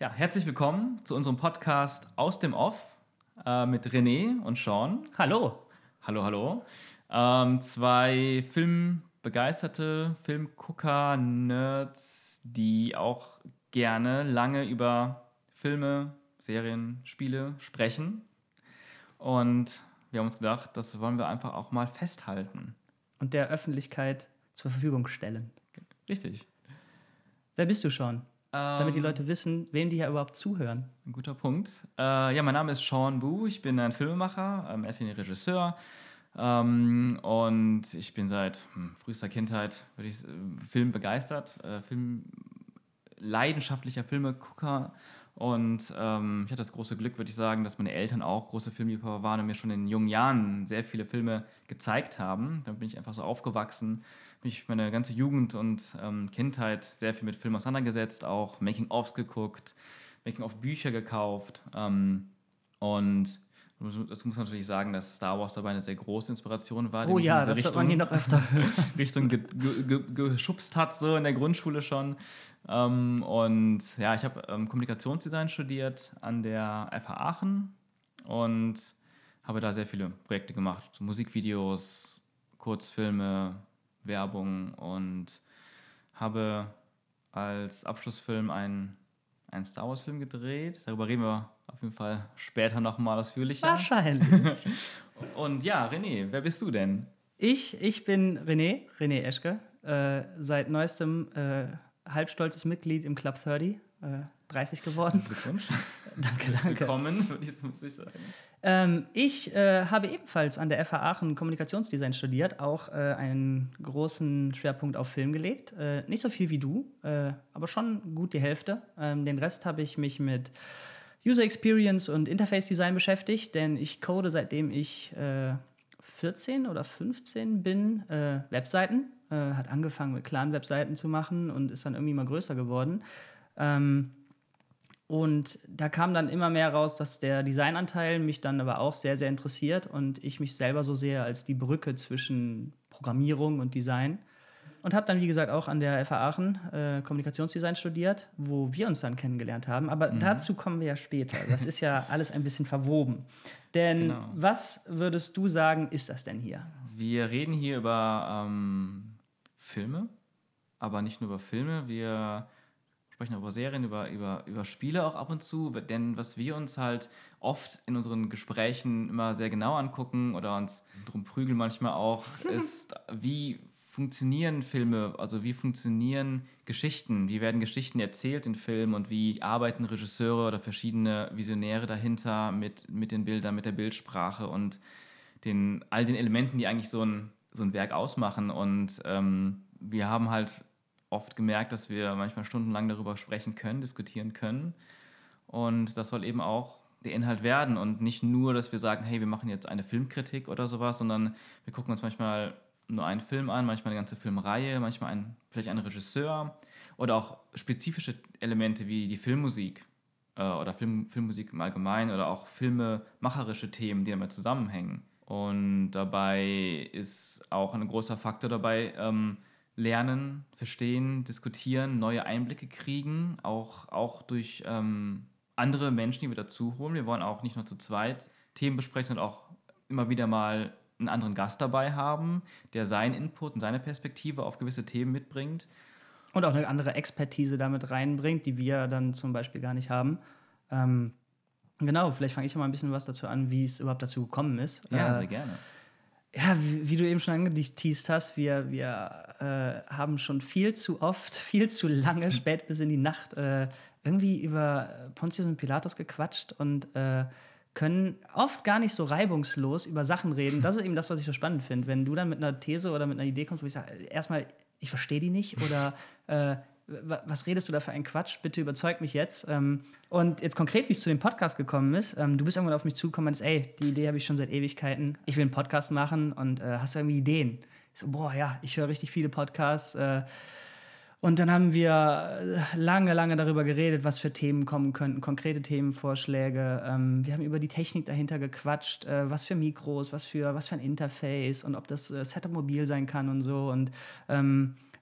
Ja, herzlich willkommen zu unserem Podcast aus dem Off äh, mit René und Sean. Hallo. Hallo, hallo. Ähm, zwei filmbegeisterte Filmgucker, Nerds, die auch gerne lange über Filme, Serien, Spiele sprechen. Und wir haben uns gedacht, das wollen wir einfach auch mal festhalten. Und der Öffentlichkeit zur Verfügung stellen. Richtig. Wer bist du schon? Damit die Leute wissen, wem die hier überhaupt zuhören. Ein guter Punkt. Äh, ja, mein Name ist Sean Bu, ich bin ein Filmemacher, ähm, erst Regisseur. Ähm, und ich bin seit hm, frühester Kindheit würde ich, äh, Film begeistert, äh, Film, leidenschaftlicher Filmegucker. Und ähm, ich hatte das große Glück, würde ich sagen, dass meine Eltern auch große Filmliebhaber waren und mir schon in jungen Jahren sehr viele Filme gezeigt haben. Dann bin ich einfach so aufgewachsen mich meine ganze Jugend und ähm, Kindheit sehr viel mit Filmen auseinandergesetzt, auch Making-ofs geguckt, Making-of-Bücher gekauft. Ähm, und das muss man natürlich sagen, dass Star Wars dabei eine sehr große Inspiration war. Oh ja, das Richtung, man hier noch öfter. Richtung ge ge ge geschubst hat, so in der Grundschule schon. Ähm, und ja, ich habe ähm, Kommunikationsdesign studiert an der FH Aachen und habe da sehr viele Projekte gemacht. Musikvideos, Kurzfilme, Werbung und habe als Abschlussfilm einen, einen Star Wars-Film gedreht. Darüber reden wir auf jeden Fall später nochmal ausführlicher. Wahrscheinlich. und ja, René, wer bist du denn? Ich, ich bin René, René Eschke, äh, seit neuestem äh, halbstolzes Mitglied im Club 30, äh, 30 geworden. Glückwunsch. danke, danke. Willkommen, würde ich, muss ich sagen. Ähm, ich äh, habe ebenfalls an der FH Aachen Kommunikationsdesign studiert, auch äh, einen großen Schwerpunkt auf Film gelegt. Äh, nicht so viel wie du, äh, aber schon gut die Hälfte. Ähm, den Rest habe ich mich mit User Experience und Interface Design beschäftigt, denn ich code seitdem ich 14 äh, oder 15 bin äh, Webseiten. hat angefangen mit Clan-Webseiten zu machen und ist dann irgendwie mal größer geworden. Ähm, und da kam dann immer mehr raus, dass der Designanteil mich dann aber auch sehr, sehr interessiert und ich mich selber so sehe als die Brücke zwischen Programmierung und Design. Und habe dann, wie gesagt, auch an der FH Aachen äh, Kommunikationsdesign studiert, wo wir uns dann kennengelernt haben. Aber mhm. dazu kommen wir ja später. Das ist ja alles ein bisschen verwoben. Denn genau. was würdest du sagen, ist das denn hier? Wir reden hier über ähm, Filme, aber nicht nur über Filme. Wir sprechen über Serien, über, über, über Spiele auch ab und zu, denn was wir uns halt oft in unseren Gesprächen immer sehr genau angucken oder uns drum prügeln manchmal auch, ist, wie funktionieren Filme, also wie funktionieren Geschichten, wie werden Geschichten erzählt in Filmen und wie arbeiten Regisseure oder verschiedene Visionäre dahinter mit, mit den Bildern, mit der Bildsprache und den, all den Elementen, die eigentlich so ein, so ein Werk ausmachen. Und ähm, wir haben halt oft gemerkt, dass wir manchmal stundenlang darüber sprechen können, diskutieren können. Und das soll eben auch der Inhalt werden und nicht nur, dass wir sagen, hey, wir machen jetzt eine Filmkritik oder sowas, sondern wir gucken uns manchmal nur einen Film an, manchmal eine ganze Filmreihe, manchmal ein, vielleicht einen Regisseur oder auch spezifische Elemente wie die Filmmusik äh, oder Film, Filmmusik im Allgemeinen oder auch filmemacherische Themen, die damit zusammenhängen. Und dabei ist auch ein großer Faktor dabei, ähm, lernen, verstehen, diskutieren, neue Einblicke kriegen, auch, auch durch ähm, andere Menschen, die wir dazu holen. Wir wollen auch nicht nur zu zweit Themen besprechen, sondern auch immer wieder mal einen anderen Gast dabei haben, der seinen Input und seine Perspektive auf gewisse Themen mitbringt. Und auch eine andere Expertise damit reinbringt, die wir dann zum Beispiel gar nicht haben. Ähm, genau, vielleicht fange ich mal ein bisschen was dazu an, wie es überhaupt dazu gekommen ist. Ja, äh, sehr gerne. Ja, wie, wie, du eben schon angeteased hast, wir, wir äh, haben schon viel zu oft, viel zu lange, spät bis in die Nacht äh, irgendwie über Pontius und Pilatus gequatscht und äh, können oft gar nicht so reibungslos über Sachen reden. Das ist eben das, was ich so spannend finde. Wenn du dann mit einer These oder mit einer Idee kommst, wo ich sage, erstmal, ich verstehe die nicht oder äh, was redest du da für einen Quatsch? Bitte überzeug mich jetzt. Ähm, und jetzt konkret, wie es zu dem Podcast gekommen ist, ähm, du bist irgendwann auf mich zugekommen und meinst, ey, die Idee habe ich schon seit Ewigkeiten. Ich will einen Podcast machen und äh, hast du irgendwie Ideen? Ich so, boah, ja, ich höre richtig viele Podcasts. Äh, und dann haben wir lange, lange darüber geredet, was für Themen kommen könnten, konkrete Themenvorschläge. Ähm, wir haben über die Technik dahinter gequatscht, äh, was für Mikros, was für, was für ein Interface und ob das äh, Setup mobil sein kann und so. Und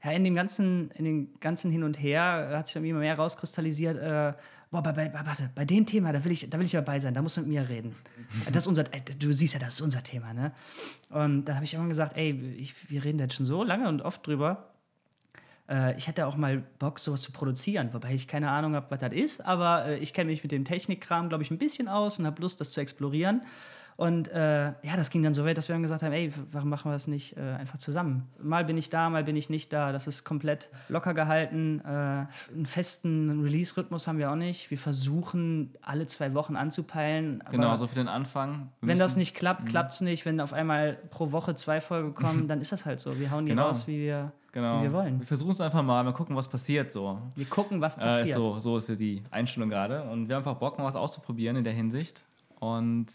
ja, in dem ganzen, in dem ganzen Hin und Her hat sich dann immer mehr rauskristallisiert, äh, boah, bei, bei, warte, bei dem Thema, da will ich, da will ich dabei sein, da musst du mit mir reden. Das ist unser, äh, du siehst ja, das ist unser Thema, ne? Und dann habe ich irgendwann gesagt, ey, ich, wir reden jetzt schon so lange und oft drüber. Äh, ich hätte auch mal Bock, sowas zu produzieren, wobei ich keine Ahnung habe, was das ist, aber äh, ich kenne mich mit dem Technikkram, glaube ich, ein bisschen aus und habe Lust, das zu explorieren. Und äh, ja, das ging dann so weit, dass wir dann gesagt haben, ey, warum machen wir das nicht äh, einfach zusammen? Mal bin ich da, mal bin ich nicht da. Das ist komplett locker gehalten. Äh, einen festen Release-Rhythmus haben wir auch nicht. Wir versuchen, alle zwei Wochen anzupeilen. Genau, so für den Anfang. Wir wenn das nicht klappt, mhm. klappt es nicht. Wenn auf einmal pro Woche zwei Folgen kommen, dann ist das halt so. Wir hauen die genau. raus, wie wir, genau. wie wir wollen. Wir versuchen es einfach mal, mal gucken, was passiert so. Wir gucken, was passiert. Äh, so, so ist ja die Einstellung gerade. Und wir haben einfach Bock, mal was auszuprobieren in der Hinsicht. Und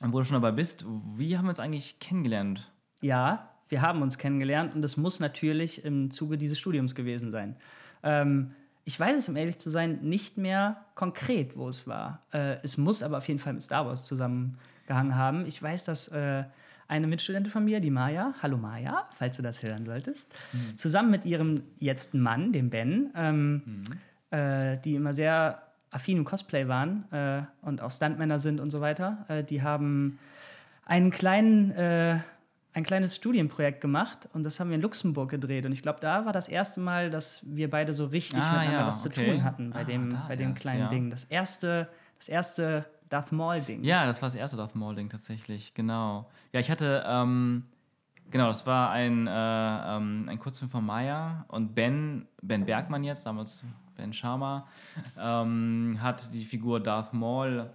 wo du schon dabei bist, wie haben wir uns eigentlich kennengelernt? Ja, wir haben uns kennengelernt und es muss natürlich im Zuge dieses Studiums gewesen sein. Ähm, ich weiß es, um ehrlich zu sein, nicht mehr konkret, wo es war. Äh, es muss aber auf jeden Fall mit Star Wars zusammengehangen haben. Ich weiß, dass äh, eine Mitstudentin von mir, die Maya, hallo Maya, falls du das hören solltest, mhm. zusammen mit ihrem jetzt Mann, dem Ben, ähm, mhm. äh, die immer sehr affin im Cosplay waren äh, und auch Stuntmänner sind und so weiter, äh, die haben einen kleinen, äh, ein kleines Studienprojekt gemacht und das haben wir in Luxemburg gedreht. Und ich glaube, da war das erste Mal, dass wir beide so richtig ah, miteinander ja, was okay. zu tun hatten bei ah, dem, bei dem erst, kleinen ja. Ding. Das erste, das erste Darth Maul-Ding. Ja, das war das erste Darth Maul-Ding tatsächlich, genau. Ja, ich hatte, ähm, genau, das war ein, äh, ähm, ein Kurzfilm von Maya und Ben, Ben Bergmann jetzt, damals Ben Sharma, ähm, hat die Figur Darth Maul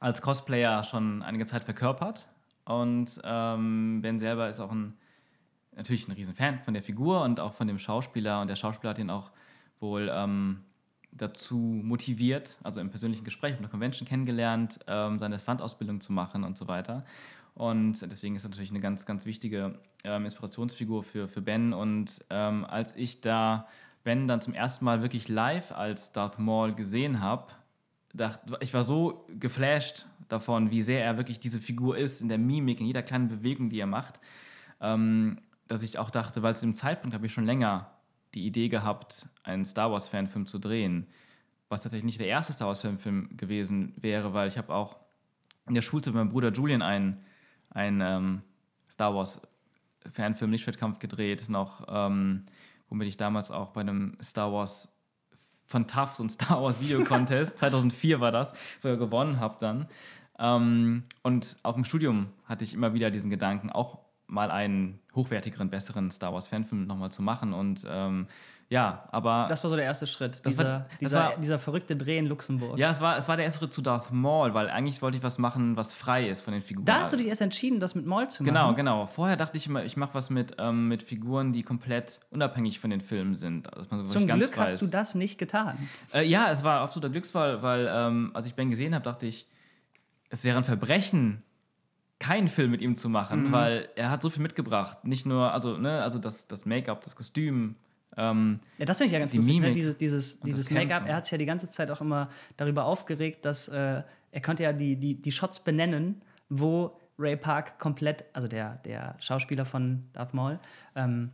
als Cosplayer schon einige Zeit verkörpert. Und ähm, Ben selber ist auch ein, natürlich ein Riesenfan von der Figur und auch von dem Schauspieler. Und der Schauspieler hat ihn auch wohl ähm, dazu motiviert, also im persönlichen Gespräch auf einer Convention kennengelernt, ähm, seine Stunt-Ausbildung zu machen und so weiter. Und deswegen ist er natürlich eine ganz, ganz wichtige ähm, Inspirationsfigur für, für Ben. Und ähm, als ich da Ben dann zum ersten Mal wirklich live als Darth Maul gesehen habe, ich war so geflasht davon, wie sehr er wirklich diese Figur ist, in der Mimik, in jeder kleinen Bewegung, die er macht, ähm, dass ich auch dachte, weil zu dem Zeitpunkt habe ich schon länger die Idee gehabt, einen Star Wars-Fanfilm zu drehen, was tatsächlich nicht der erste Star Wars-Fanfilm gewesen wäre, weil ich habe auch in der Schulzeit mit meinem Bruder Julian einen, einen ähm, Star Wars-Fanfilm, Lichtschwertkampf gedreht, noch ähm, womit ich damals auch bei einem Star Wars von TAF, so ein Star Wars Video Contest, 2004 war das, sogar gewonnen habe dann. Ähm, und auch im Studium hatte ich immer wieder diesen Gedanken, auch mal einen hochwertigeren, besseren Star Wars Fanfilm nochmal zu machen. Und ähm, ja, aber. Das war so der erste Schritt, dieser, war, dieser, war, dieser verrückte Dreh in Luxemburg. Ja, es war, es war der erste Schritt zu Darth Maul, weil eigentlich wollte ich was machen, was frei ist von den Figuren. Da hast du dich erst entschieden, das mit Maul zu machen. Genau, genau. Vorher dachte ich immer, ich mache was mit, ähm, mit Figuren, die komplett unabhängig von den Filmen sind. Dass man Zum Glück hast du das nicht getan. Äh, ja, es war absoluter Glücksfall, weil ähm, als ich Ben gesehen habe, dachte ich, es wäre ein Verbrechen, keinen Film mit ihm zu machen, mhm. weil er hat so viel mitgebracht. Nicht nur, also, ne, also das, das Make-up, das Kostüm, ähm, ja, das finde ich ja ganz die lustig, ne? dieses, dieses, dieses Make-up. Er hat sich ja die ganze Zeit auch immer darüber aufgeregt, dass äh, er konnte ja die, die, die Shots benennen, wo Ray Park komplett, also der, der Schauspieler von Darth Maul, ähm,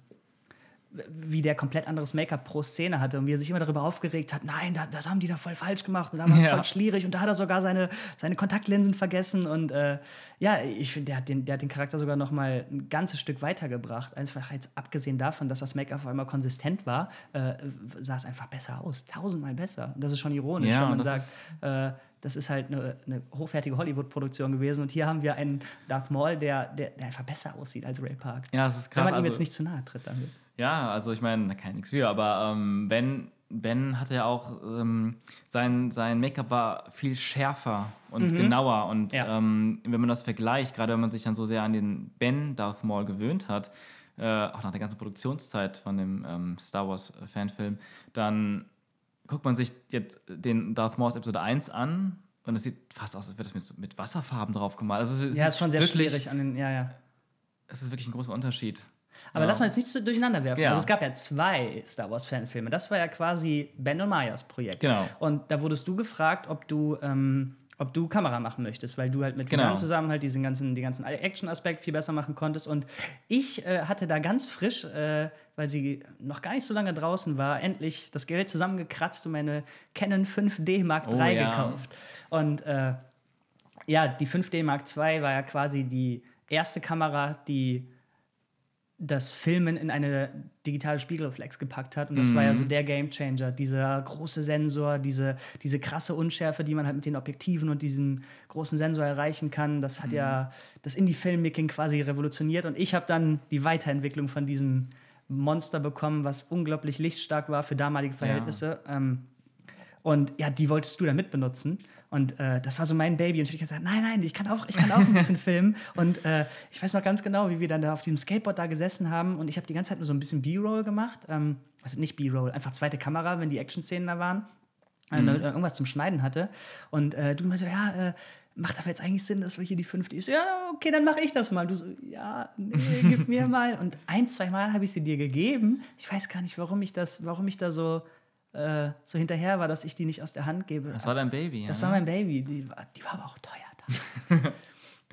wie der komplett anderes Make-up pro Szene hatte und wie er sich immer darüber aufgeregt hat, nein, da, das haben die da voll falsch gemacht und da war es ja. voll schwierig und da hat er sogar seine, seine Kontaktlinsen vergessen und äh, ja, ich finde, der, hat den, der hat den Charakter sogar noch mal ein ganzes Stück weitergebracht. Einfach jetzt abgesehen davon, dass das Make-up auf einmal konsistent war, äh, sah es einfach besser aus, tausendmal besser. Und das ist schon ironisch, ja, wenn man sagt, äh, das ist halt eine, eine hochwertige Hollywood-Produktion gewesen. Und hier haben wir einen Darth Maul, der, der, der, einfach besser aussieht als Ray Park. Ja, das ist krass. Wenn man ihm also, jetzt nicht zu nahe tritt damit. Ja, also ich meine, da kann ich nichts für, aber ähm, Ben, ben hatte ja auch, ähm, sein, sein Make-up war viel schärfer und mhm. genauer. Und ja. ähm, wenn man das vergleicht, gerade wenn man sich dann so sehr an den Ben Darth Maul gewöhnt hat, äh, auch nach der ganzen Produktionszeit von dem ähm, Star Wars Fanfilm, dann guckt man sich jetzt den Darth Maul Episode 1 an und es sieht fast aus, als wäre das mit, mit Wasserfarben drauf gemalt. Also ja, ist schon sehr wirklich, schwierig an den, ja, ja. Es ist wirklich ein großer Unterschied. Aber ja. lass mal jetzt nicht so durcheinander werfen. Ja. Also es gab ja zwei Star Wars Fanfilme. Das war ja quasi Ben und Mayas Projekt. Genau. Und da wurdest du gefragt, ob du, ähm, ob du Kamera machen möchtest, weil du halt mit Genau. zusammen halt diesen ganzen, den ganzen Action-Aspekt viel besser machen konntest. Und ich äh, hatte da ganz frisch, äh, weil sie noch gar nicht so lange draußen war, endlich das Geld zusammengekratzt und meine Canon 5D Mark Oh, III ja. gekauft. Und äh, ja, die 5D Mark II war ja quasi die erste Kamera, die das Filmen in eine digitale Spiegelreflex gepackt hat. Und das war ja so der Gamechanger. Dieser große Sensor, diese, diese krasse Unschärfe, die man halt mit den Objektiven und diesem großen Sensor erreichen kann. Das hat ja das Indie-Filmmaking quasi revolutioniert. Und ich habe dann die Weiterentwicklung von diesem Monster bekommen, was unglaublich lichtstark war für damalige Verhältnisse. Ähm, und ja, die wolltest du dann mitbenutzen. Und äh, das war so mein Baby. Und ich habe gesagt, nein, nein, ich kann auch, ich kann auch ein bisschen filmen. Und äh, ich weiß noch ganz genau, wie wir dann da auf diesem Skateboard da gesessen haben. Und ich habe die ganze Zeit nur so ein bisschen B-Roll gemacht. Ähm, also nicht B-Roll, einfach zweite Kamera, wenn die Action-Szenen da waren. Und damit er irgendwas zum Schneiden hatte. Und äh, du immer so, ja, äh, macht aber jetzt eigentlich Sinn, dass wir hier die 5D. Ich so, ja, okay, dann mache ich das mal. Du so, ja, nee, gib mir mal. Und ein, zwei Mal habe ich sie dir gegeben. Ich weiß gar nicht, warum ich das, warum ich da so, äh, so hinterher war, dass ich die nicht aus der Hand gebe. Das war dein Baby. Das ja? war mein Baby. Die war, die war aber auch teuer.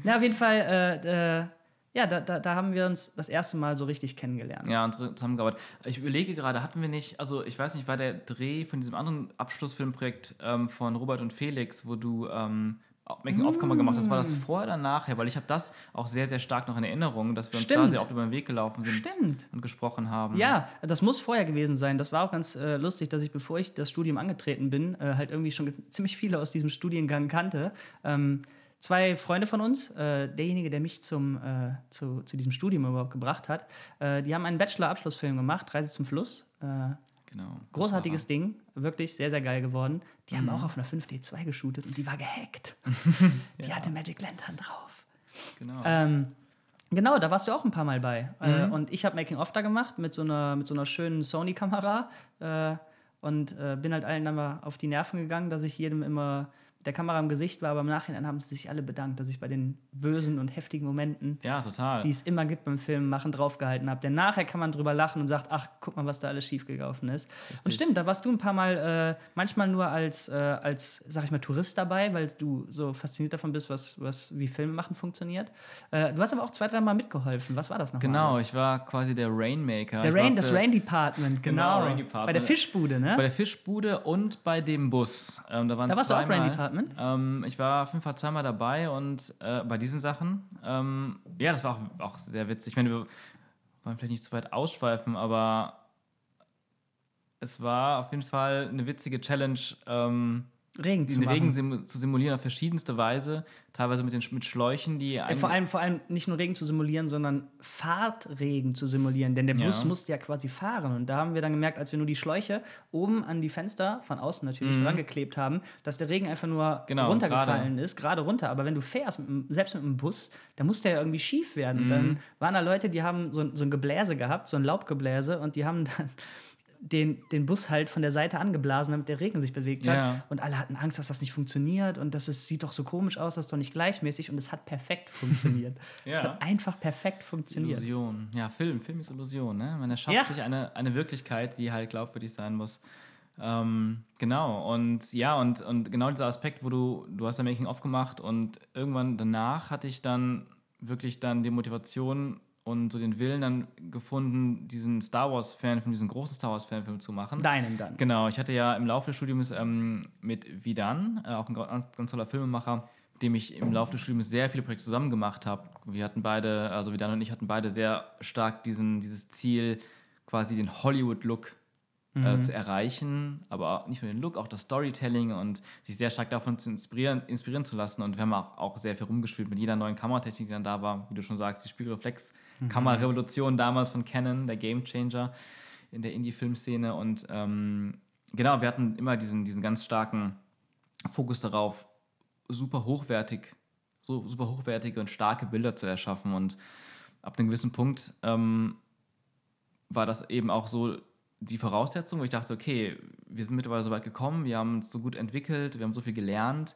Na, auf jeden Fall, äh, äh, ja, da, da, da haben wir uns das erste Mal so richtig kennengelernt. Ja, und zusammengearbeitet. Ich überlege gerade, hatten wir nicht, also ich weiß nicht, war der Dreh von diesem anderen Abschlussfilmprojekt ähm, von Robert und Felix, wo du ähm, Making-of-Kamera gemacht hast, war das vorher oder nachher? Weil ich habe das auch sehr, sehr stark noch in Erinnerung, dass wir uns da Stimmt. sehr oft über den Weg gelaufen sind Stimmt. und gesprochen haben. Ja, das muss vorher gewesen sein. Das war auch ganz äh, lustig, dass ich, bevor ich das Studium angetreten bin, äh, halt irgendwie schon ziemlich viele aus diesem Studiengang kannte. Ähm, zwei Freunde von uns, äh, derjenige, der mich zum, äh, zu, zu diesem Studium überhaupt gebracht hat, äh, die haben einen Bachelor-Abschlussfilm gemacht, Reise zum Fluss. Äh, genau. großartiges Ding, wirklich sehr, sehr geil geworden. Die haben auch auf einer 5D2 geshootet und die war gehackt. Die hatte Magic Lantern drauf. Genau. Ähm, genau, da warst du auch ein paar Mal bei. Äh, und ich habe Making-of da gemacht mit so einer, mit so einer schönen Sony-Kamera. Äh, und äh, bin halt allen dann mal auf die Nerven gegangen, dass ich jedem immer der Kamera im Gesicht war. Aber im Nachhinein haben sie sich alle bedankt, dass ich bei den bösen und heftigen Momenten, ja, total. die es immer gibt beim Film machen, draufgehalten habe. Denn nachher kann man drüber lachen und sagt, ach, guck mal, was da alles schiefgelaufen ist. Und stimmt, da warst du ein paar Mal, äh, manchmal nur als, äh, als, sag ich mal, Tourist dabei, weil du so fasziniert davon bist, was, was wie Filme machen funktioniert. Äh, du hast aber auch zwei, dreimal mitgeholfen. Was war das nochmal? genau, alles? ich war quasi der Rainmaker. Der Rain, das Rain Department, Genau, genau. Rain Department. Bei der Fischbude, ne? Bei der Fischbude und bei dem Bus. Ähm, da waren Da warst du auch Rain Department? Ähm, ich war auf jeden Fall zweimal dabei und äh, bei diesen Sachen. Ähm, ja, das war auch, auch sehr witzig. Ich meine, wir wollen vielleicht nicht zu weit ausschweifen, aber es war auf jeden Fall eine witzige Challenge, ähm, Regen zu den machen. Regen simu zu simulieren auf verschiedenste Weise. Teilweise mit den mit Schläuchen, die Ja, vor, allem, vor allem nicht nur Regen zu simulieren, sondern Fahrtregen zu simulieren. Denn der Bus Ja. musste ja quasi fahren. Und da haben wir dann gemerkt, als wir nur die Schläuche oben an die Fenster, von außen natürlich, dran geklebt haben, dass der Regen einfach nur Mhm. Genau, runtergefallen ist, gerade runter. Aber wenn du fährst, mit, selbst mit dem Bus, dann muss der ja irgendwie schief werden. Mhm. Dann waren da Leute, die haben so, so ein Gebläse gehabt, so ein Laubgebläse, und die haben dann den, den Bus halt von der Seite angeblasen, damit der Regen sich bewegt hat. Ja. Und alle hatten Angst, dass das nicht funktioniert und das ist, sieht doch so komisch aus, das ist doch nicht gleichmäßig und es hat perfekt funktioniert. Ja. Es hat einfach perfekt funktioniert. Illusion. Ja, Film. Film ist Illusion. Ne? Man erschafft Ja. sich eine, eine Wirklichkeit, die halt glaubwürdig sein muss. Ähm, genau. Und ja, und, und genau dieser Aspekt, wo du, du hast ja Making-of gemacht und irgendwann danach hatte ich dann wirklich dann die Motivation und so den Willen dann gefunden, diesen Star Wars-Fan, diesen großen Star Wars-Fanfilm zu machen. Deinen dann. Genau, ich hatte ja im Laufe des Studiums ähm, mit Vidan, äh, auch ein ganz, ganz toller Filmemacher, mit dem ich im Laufe des Studiums sehr viele Projekte zusammen gemacht habe. Wir hatten beide, also Vidan und ich hatten beide sehr stark diesen, dieses Ziel, quasi den Hollywood-Look äh, zu erreichen, aber nicht nur den Look, auch das Storytelling und sich sehr stark davon zu inspirieren, inspirieren zu lassen. Und wir haben auch, auch sehr viel rumgespielt mit jeder neuen Kameratechnik, die dann da war. Wie du schon sagst, die Spiegelreflex-Kamerarevolution damals von Canon, der Gamechanger in der Indie-Filmszene. Und ähm, genau, wir hatten immer diesen, diesen ganz starken Fokus darauf, super hochwertig, so super hochwertige und starke Bilder zu erschaffen. Und ab einem gewissen Punkt ähm, war das eben auch so die Voraussetzung, wo ich dachte, okay, wir sind mittlerweile so weit gekommen, wir haben uns so gut entwickelt, wir haben so viel gelernt.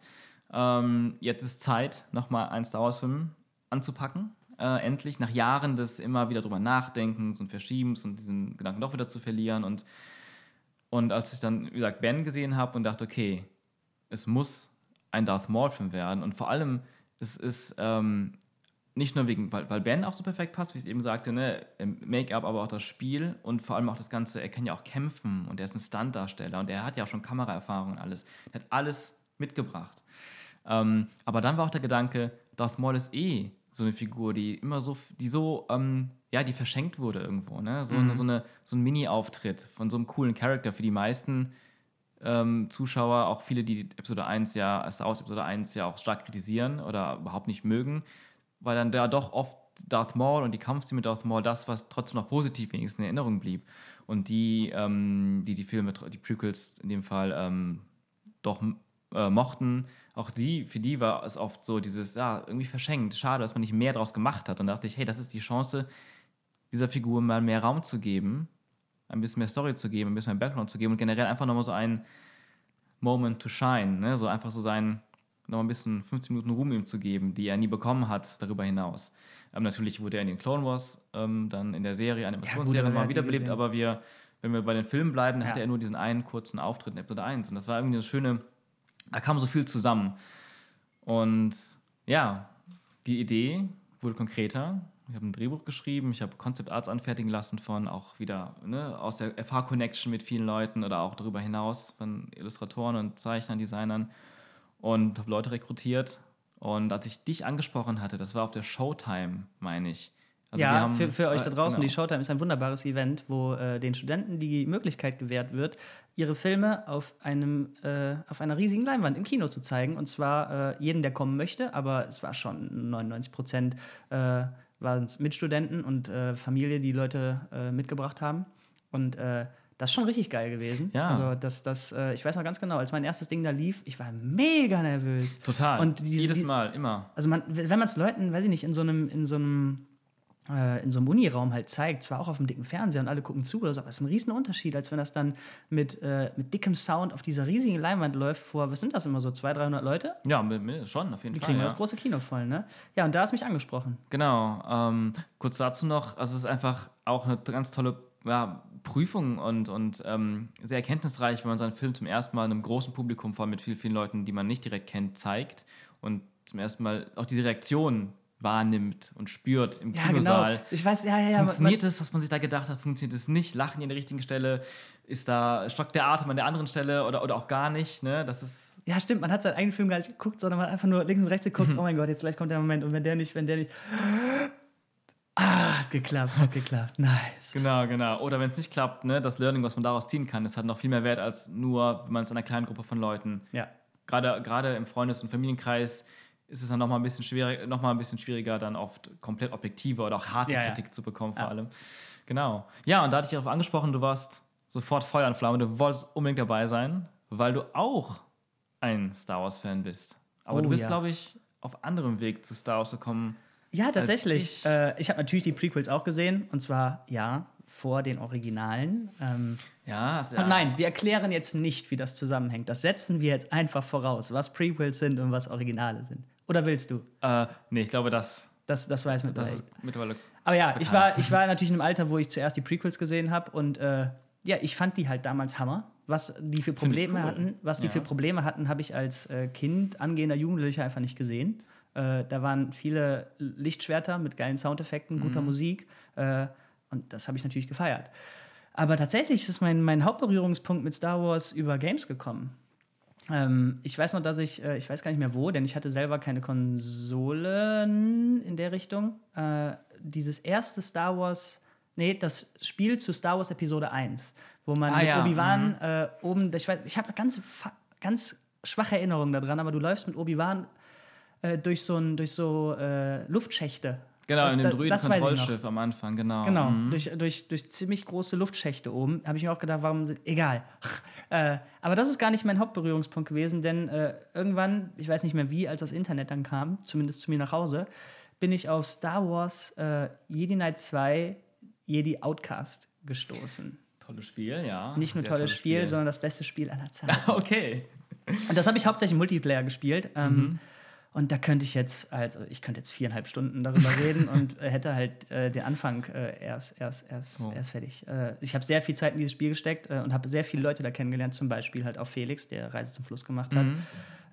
Ähm, jetzt ist Zeit, nochmal einen Star Wars-Film anzupacken. Äh, endlich, nach Jahren des immer wieder drüber Nachdenkens und Verschiebens und diesen Gedanken doch wieder zu verlieren. Und, und als ich dann, wie gesagt, Ben gesehen habe und dachte, okay, es muss ein Darth Maul-Film werden. Und vor allem, es ist ähm, nicht nur wegen, weil, weil Ben auch so perfekt passt, wie ich es eben sagte, ne? Make-up, aber auch das Spiel und vor allem auch das Ganze, er kann ja auch kämpfen und er ist ein Stuntdarsteller und er hat ja auch schon Kameraerfahrung und alles. Er hat alles mitgebracht. Ähm, aber dann war auch der Gedanke, Darth Maul ist eh so eine Figur, die immer so, die so, ähm, ja, die verschenkt wurde irgendwo, ne? So, mhm. eine, so, eine, so ein Mini-Auftritt von so einem coolen Charakter für die meisten ähm, Zuschauer, auch viele, die Episode 1 ja, Star Wars Episode 1 ja auch stark kritisieren oder überhaupt nicht mögen, weil dann da doch oft Darth Maul und die Kampfszene mit Darth Maul das, was trotzdem noch positiv wenigstens in Erinnerung blieb. Und die, ähm, die die Filme, die Prequels in dem Fall ähm, doch äh, mochten, auch die, für die war es oft so dieses, ja, irgendwie verschenkt. Schade, dass man nicht mehr daraus gemacht hat. Und da dachte ich, hey, das ist die Chance, dieser Figur mal mehr Raum zu geben, ein bisschen mehr Story zu geben, ein bisschen mehr Background zu geben und generell einfach nochmal so ein Moment to shine, ne? so einfach so sein, noch ein bisschen 15 Minuten Ruhm ihm zu geben, die er nie bekommen hat, darüber hinaus. Ähm, natürlich wurde er in den Clone Wars ähm, dann in der Serie, Animationsserie ja, mal wiederbelebt, aber wir, wenn wir bei den Filmen bleiben, dann ja. hatte er nur diesen einen kurzen Auftritt in Episode 1 und das war irgendwie eine schöne, da kam so viel zusammen. Und ja, die Idee wurde konkreter. Ich habe ein Drehbuch geschrieben, ich habe Concept Arts anfertigen lassen von auch wieder ne, aus der FH-Connection mit vielen Leuten oder auch darüber hinaus von Illustratoren und Zeichnern, Designern und habe Leute rekrutiert. Und als ich dich angesprochen hatte, das war auf der Showtime, meine ich. Also ja, für, für euch da draußen, genau. die Showtime ist ein wunderbares Event, wo äh, den Studenten die Möglichkeit gewährt wird, ihre Filme auf, einem, äh, auf einer riesigen Leinwand im Kino zu zeigen. Und zwar äh, jeden, der kommen möchte, aber es war schon 99 Prozent äh, waren es Mitstudenten und äh, Familie, die Leute äh, mitgebracht haben. Und das ist schon richtig geil gewesen. Ja. Also, das, das, äh, ich weiß noch ganz genau, als mein erstes Ding da lief, ich war mega nervös. Total. Und diese, Jedes Mal, immer. Also, man, wenn man es Leuten, weiß ich nicht, in so einem, in so einem, äh, in so einem Uniraum halt zeigt, zwar auch auf dem dicken Fernseher und alle gucken zu oder so, aber es ist ein riesen Unterschied, als wenn das dann mit, äh, mit dickem Sound auf dieser riesigen Leinwand läuft vor, was sind das immer so, 200, 300 Leute? Ja, schon, auf jeden Die Fall. kriegen ja. das große Kino voll, ne? Ja, und da hast du mich angesprochen. Genau. Ähm, kurz dazu noch, also es ist einfach auch eine ganz tolle ja, Prüfung und, und ähm, sehr erkenntnisreich, wenn man seinen Film zum ersten Mal einem großen Publikum, vor allem mit vielen, vielen Leuten, die man nicht direkt kennt, zeigt und zum ersten Mal auch diese Reaktion wahrnimmt und spürt im ja, Kinosaal. Genau. Ich weiß, ja, ja, ja. Funktioniert es, was man sich da gedacht hat? Funktioniert es nicht? Lachen die an der richtigen Stelle? Ist da stockt der Atem an der anderen Stelle oder, oder auch gar nicht? Ne? Das ist ja, stimmt. Man hat seinen eigenen Film gar nicht geguckt, sondern man hat einfach nur links und rechts geguckt. Mhm. Oh mein Gott, jetzt gleich kommt der Moment. Und wenn der nicht, wenn der nicht. Ah, hat geklappt, hat geklappt. Nice. Genau, genau. Oder wenn es nicht klappt, ne, das Learning, was man daraus ziehen kann, ist halt noch viel mehr wert als nur, wenn man es einer kleinen Gruppe von Leuten. Ja. Gerade, gerade im Freundes- und Familienkreis ist es dann nochmal ein bisschen schwierig, noch mal ein bisschen schwieriger, dann oft komplett objektive oder auch harte ja, Kritik ja. zu bekommen, vor ja. allem. Genau. Ja, und da hatte ich darauf angesprochen, du warst sofort Feuer und Flamme, du wolltest unbedingt dabei sein, weil du auch ein Star Wars-Fan bist. Aber oh, du bist, glaube ich, auf anderem Weg zu Star Wars gekommen ja, tatsächlich. Ich, äh, ich habe natürlich die Prequels auch gesehen. Und zwar, ja, vor den Originalen. Ähm, ja, ja. Nein, wir erklären jetzt nicht, wie das zusammenhängt. Das setzen wir jetzt einfach voraus, was Prequels sind und was Originale sind. Oder willst du? Äh, nee, ich glaube, das. Das, das weiß mittlerweile. Das ist mittlerweile Aber ja, ich war, ich war natürlich in einem Alter, wo ich zuerst die Prequels gesehen habe. Und äh, ja, ich fand die halt damals Hammer. Was die für Probleme cool. hatten, was die ja. für Probleme hatten, habe ich als äh, Kind, angehender Jugendlicher einfach nicht gesehen. Äh, da waren viele Lichtschwerter mit geilen Soundeffekten, guter mhm. Musik. Äh, und das habe ich natürlich gefeiert. Aber tatsächlich ist mein, mein Hauptberührungspunkt mit Star Wars über Games gekommen. Ähm, ich weiß noch, dass ich, äh, ich weiß gar nicht mehr wo, denn ich hatte selber keine Konsolen in der Richtung. Äh, dieses erste Star Wars, nee, das Spiel zu Star Wars Episode 1, wo man ah, mit ja. Obi-Wan mhm. äh, oben, ich weiß, ich habe eine ganz, ganz schwache Erinnerung daran, aber du läufst mit Obi-Wan äh, durch so, ein, durch so äh, Luftschächte. Genau, das, in dem Druiden-Kontrollschiff am Anfang, genau. Genau, mhm. durch, durch, durch ziemlich große Luftschächte oben. Habe ich mir auch gedacht, warum, egal. Äh, aber das ist gar nicht mein Hauptberührungspunkt gewesen, denn äh, irgendwann, ich weiß nicht mehr wie, als das Internet dann kam, zumindest zu mir nach Hause, bin ich auf Star Wars äh, Jedi Knight 2 Jedi Outcast gestoßen. Tolles Spiel, ja. Nicht nur tolles, tolles Spiel, Spiel, sondern das beste Spiel aller Zeiten. okay. Und das habe ich hauptsächlich Multiplayer gespielt. Ähm, mhm. Und da könnte ich jetzt, also ich könnte jetzt viereinhalb Stunden darüber reden und äh, hätte halt äh, den Anfang äh, erst, erst, erst, oh. erst fertig. Äh, ich habe sehr viel Zeit in dieses Spiel gesteckt äh, und habe sehr viele Leute da kennengelernt, zum Beispiel halt auch Felix, der Reise zum Fluss gemacht hat. Mhm.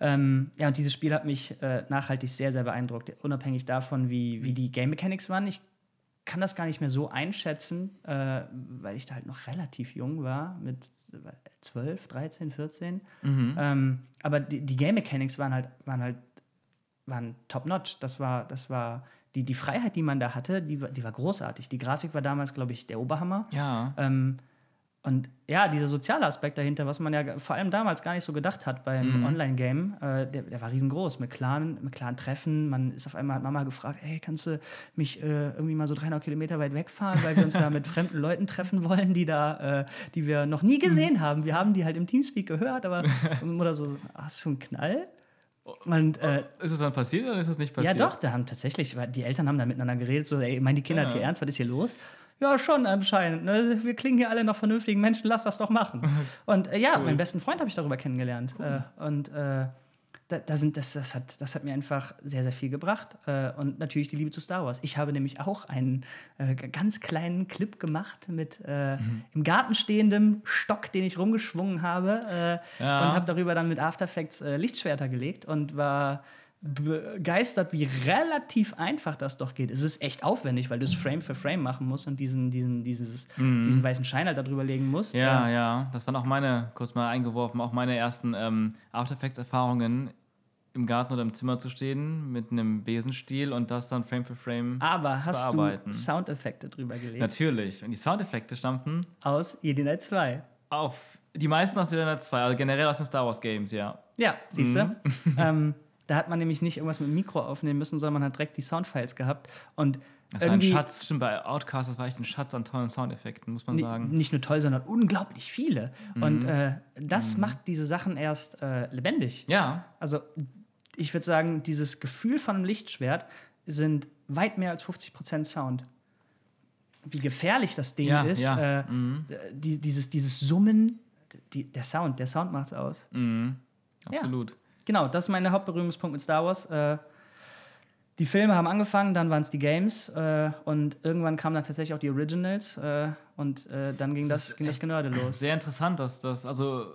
Ähm, ja, und dieses Spiel hat mich äh, nachhaltig sehr, sehr beeindruckt, unabhängig davon, wie, wie die Game Mechanics waren. Ich kann das gar nicht mehr so einschätzen, weil ich da halt noch relativ jung war, mit 12, 13, 14. Mhm. Ähm, aber die, die, Game Mechanics waren halt, waren halt waren top-notch. Das war, das war die, die Freiheit, die man da hatte, die, die war großartig. Die Grafik war damals, glaube ich, der Oberhammer. Ja. Ähm, und ja, dieser soziale Aspekt dahinter, was man ja vor allem damals gar nicht so gedacht hat beim mhm. Online-Game, äh, der, der, war riesengroß. Mit klaren, mit klaren Treffen. Man ist auf einmal, hat Mama gefragt, hey, kannst du mich äh, irgendwie mal so 300 Kilometer weit wegfahren, weil wir uns da mit fremden Leuten treffen wollen, die da, äh, die wir noch nie gesehen mhm. haben. Wir haben die halt im Teamspeak gehört, aber oder so, hast du einen Knall? Und, äh, ist es dann passiert oder ist das nicht passiert? Ja, doch, da haben tatsächlich, die Eltern haben da miteinander geredet, so, ey, meinen die Kinder ja. hier ernst, was ist hier los? Ja, schon anscheinend. Ne? Wir klingen hier alle noch vernünftigen Menschen, lass das doch machen. Und äh, ja, cool. meinen besten Freund habe ich darüber kennengelernt. Cool. Äh, und äh, da, da, sind, das, das, hat, das hat mir einfach sehr, sehr viel gebracht. Äh, und natürlich die Liebe zu Star Wars. Ich habe nämlich auch einen äh, ganz kleinen Clip gemacht mit äh, mhm. im Garten stehendem Stock, den ich rumgeschwungen habe. Ja. Und habe darüber dann mit After Effects Lichtschwerter gelegt und war begeistert, wie relativ einfach das doch geht. Es ist echt aufwendig, weil du es Frame für Frame machen musst und diesen, diesen, dieses, mhm. diesen weißen Schein halt darüber legen musst. Ja, ja, ja, Das waren auch meine, kurz mal eingeworfen, auch meine ersten ähm, After Effects-Erfahrungen im Garten oder im Zimmer zu stehen mit einem Besenstiel und das dann Frame für Frame Aber zu hast bearbeiten. du Soundeffekte drüber gelegt? Natürlich. Und die Soundeffekte stammten aus Jedi Knight 2. Auf die meisten aus Jedi Knight 2, also generell aus den Star Wars Games, ja. Ja, siehst du. Mhm. ähm, da hat man nämlich nicht irgendwas mit dem Mikro aufnehmen müssen, sondern man hat direkt die Soundfiles gehabt. Und das war ein Schatz, stimmt, bei Outcast, das war echt ein Schatz an tollen Soundeffekten, muss man sagen. Nicht nur toll, sondern unglaublich viele. Mhm. Und äh, das mhm. macht diese Sachen erst äh, lebendig. Ja. Also, ich würde sagen, dieses Gefühl von einem Lichtschwert sind weit mehr als 50% Sound. Wie gefährlich das Ding ja, ist, ja. Äh, mhm. die, dieses, dieses Summen, die, der Sound, der Sound macht es aus. Mhm. Absolut. Ja genau, das ist mein Hauptberührungspunkt mit Star Wars. Äh, die Filme haben angefangen, dann waren es die Games äh, und irgendwann kamen dann tatsächlich auch die Originals äh, und äh, dann ging das, das, ging das Genörde los. Sehr interessant, dass das, also